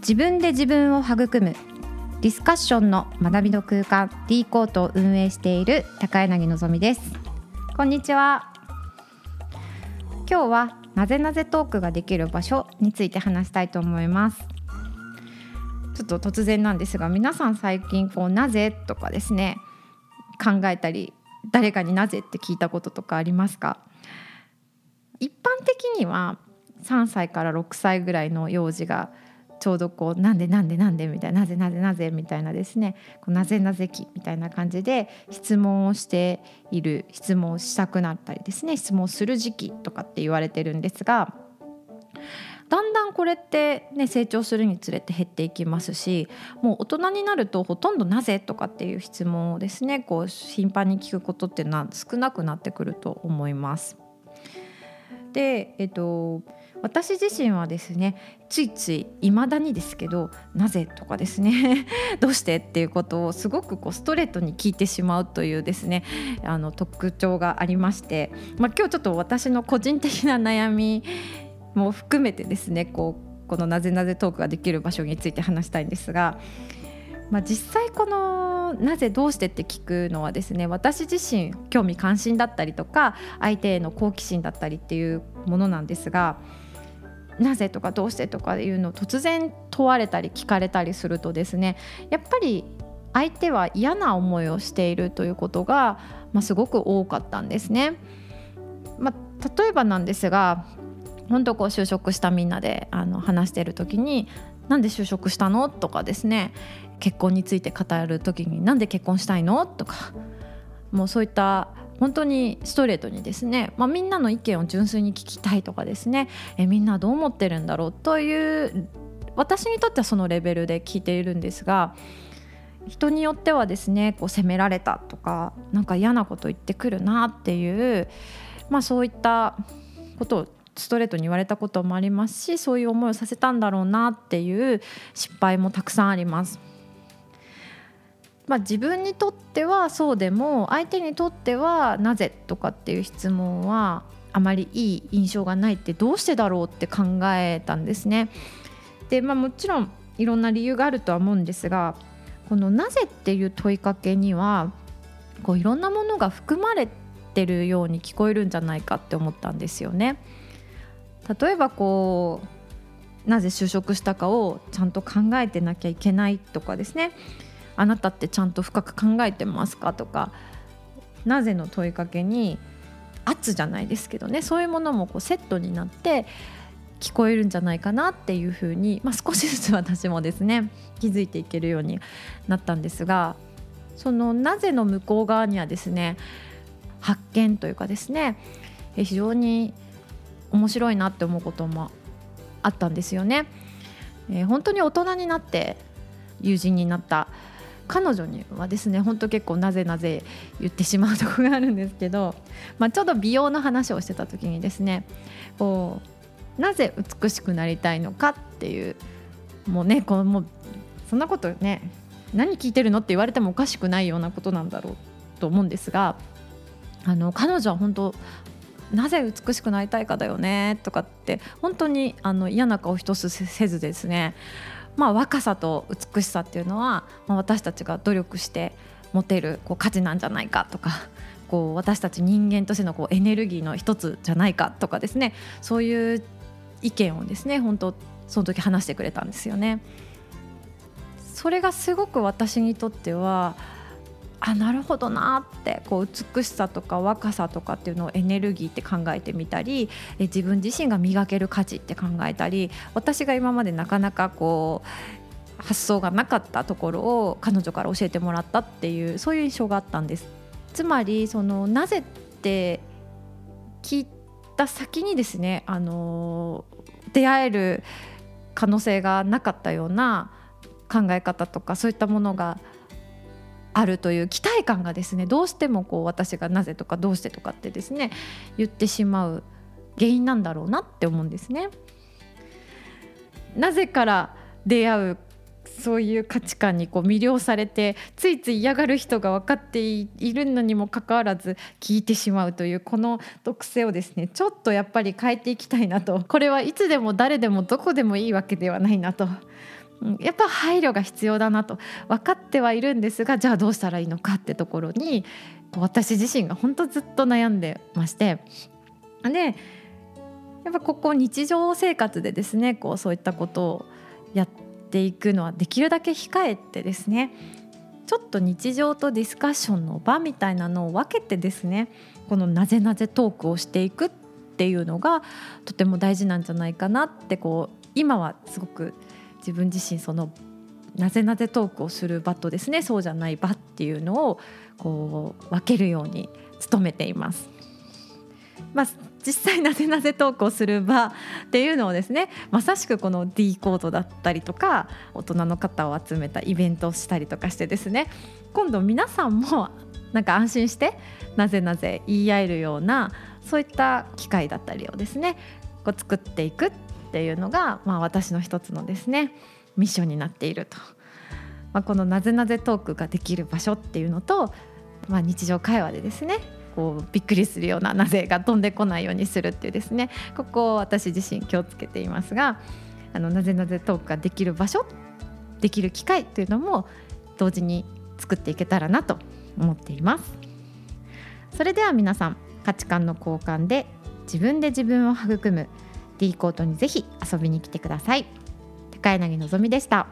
自分で自分を育むディスカッションの学びの空間 D コートを運営している高柳のぞみです。こんにちは。今日はなぜなぜトークができる場所について話したいと思います。ちょっと突然なんですが皆さん最近こうなぜとかですね考えたり誰かになぜって聞いたこととかありますか？一般的には3歳から6歳ぐらいの幼児がちょうどこうなんでなんでなんでみたいななぜなぜなぜみたいなですねこうなぜなぜ期みたいな感じで質問をしている質問をしたくなったりですね質問する時期とかって言われてるんですがだんだんこれってね成長するにつれて減っていきますしもう大人になるとほとんど「なぜ?」とかっていう質問をですねこう頻繁に聞くことっていうのは少なくなってくると思います。で、えっと、私自身はですねついついいまだにですけど「なぜ?」とかですね「どうして?」っていうことをすごくこうストレートに聞いてしまうというですねあの特徴がありまして、まあ、今日ちょっと私の個人的な悩みも含めてですねこうこの「なぜなぜトーク」ができる場所について話したいんですが、まあ、実際この「なぜどうして?」って聞くのはですね私自身興味関心だったりとか相手への好奇心だったりっていうものなんですが。なぜとかどうしてとかいうのを突然問われたり聞かれたりするとですねやっぱり相手は嫌な思いをしているということが、まあ、すごく多かったんですね。まあ、例えばなんですが本当こう就職したみんなであの話してる時に「なんで就職したの?」とかですね結婚について語る時に「なんで結婚したいの?」とかもうそういった本当にストレートにですね、まあ、みんなの意見を純粋に聞きたいとかですねえみんなどう思ってるんだろうという私にとってはそのレベルで聞いているんですが人によってはですねこう責められたとかなんか嫌なこと言ってくるなっていう、まあ、そういったことをストレートに言われたこともありますしそういう思いをさせたんだろうなっていう失敗もたくさんあります。まあ、自分にとってはそうでも相手にとってはなぜとかっていう質問はあまりいい印象がないってどうしてだろうって考えたんですね。でまあ、もちろんいろんな理由があるとは思うんですがこの「なぜ?」っていう問いかけにはこういろんなものが含まれてるように聞こえるんじゃないかって思ったんですよね。例えばこうなぜ就職したかをちゃんと考えてなきゃいけないとかですねあなたってちゃんと深く考えてますか？とかなぜの問いかけに圧じゃないですけどねそういうものもこうセットになって聞こえるんじゃないかなっていうふうに、まあ、少しずつ私もですね気づいていけるようになったんですがそのなぜの向こう側にはですね発見というかですね非常に面白いなって思うこともあったんですよね。えー、本当に大人になって友人になった彼女にはですね本当結構なぜなぜ言ってしまうとこがあるんですけど、まあ、ちょうど美容の話をしてた時にですねこうなぜ美しくなりたいのかっていうもうねこのもうそんなことね何聞いてるのって言われてもおかしくないようなことなんだろうと思うんですがあの彼女は本当なぜ美しくなりたいかだよねとかって本当にあの嫌な顔一つせずですね、まあ、若さと美しさっていうのは、まあ、私たちが努力して持てるこう価値なんじゃないかとかこう私たち人間としてのこうエネルギーの一つじゃないかとかですねそういう意見をですね本当その時話してくれたんですよね。それがすごく私にとってはあなるほどなってこう美しさとか若さとかっていうのをエネルギーって考えてみたり自分自身が磨ける価値って考えたり私が今までなかなかこう発想がなかったところを彼女から教えてもらったっていうそういう印象があったんです。つまりそのなぜって聞いた先にですねあの出会える可能性がなかったような考え方とかそういったものがあるという期待感がですねどうしてもこう私がなぜとかどうしてとかってですね言ってしまう原因なんだろうなって思うんですね。なぜから出会うそういう価値観にこう魅了されてついつい嫌がる人が分かっているのにもかかわらず聞いてしまうというこの特性をですねちょっとやっぱり変えていきたいなとこれはいつでも誰でもどこでもいいわけではないなとやっぱ配慮が必要だなと。分かってはいるんですがじゃあどうしたらいいのかってところに私自身が本当ずっと悩んでまして。でやっぱここ日常生活でですねこうそういったことをやっていくのはできるだけ控えてですねちょっと日常とディスカッションの場みたいなのを分けてですねこのなぜなぜトークをしていくっていうのがとても大事なんじゃないかなってこう今はすごく自分自身そのなぜなぜトークをする場とですねそうじゃない場っていうのをこう分けるように努めています。まあ、実際なぜなぜトークをする場っていうのをですねまさしくこの D コードだったりとか大人の方を集めたイベントをしたりとかしてですね今度皆さんもなんか安心してなぜなぜ言い合えるようなそういった機会だったりをですねこう作っていくっていうのが、まあ、私の一つのですねミッションになっていると、まあ、このなぜなぜトークができる場所っていうのと、まあ、日常会話でですねこうびっくりするようななぜが飛んでこないようにするっていうですねここを私自身気をつけていますがあのなぜなぜトークができる場所できる機会というのも同時に作っていけたらなと思っています。それでは皆さん価値観の交換で自分で自分を育む D コートにぜひ遊びに来てください。高柳のぞみでした。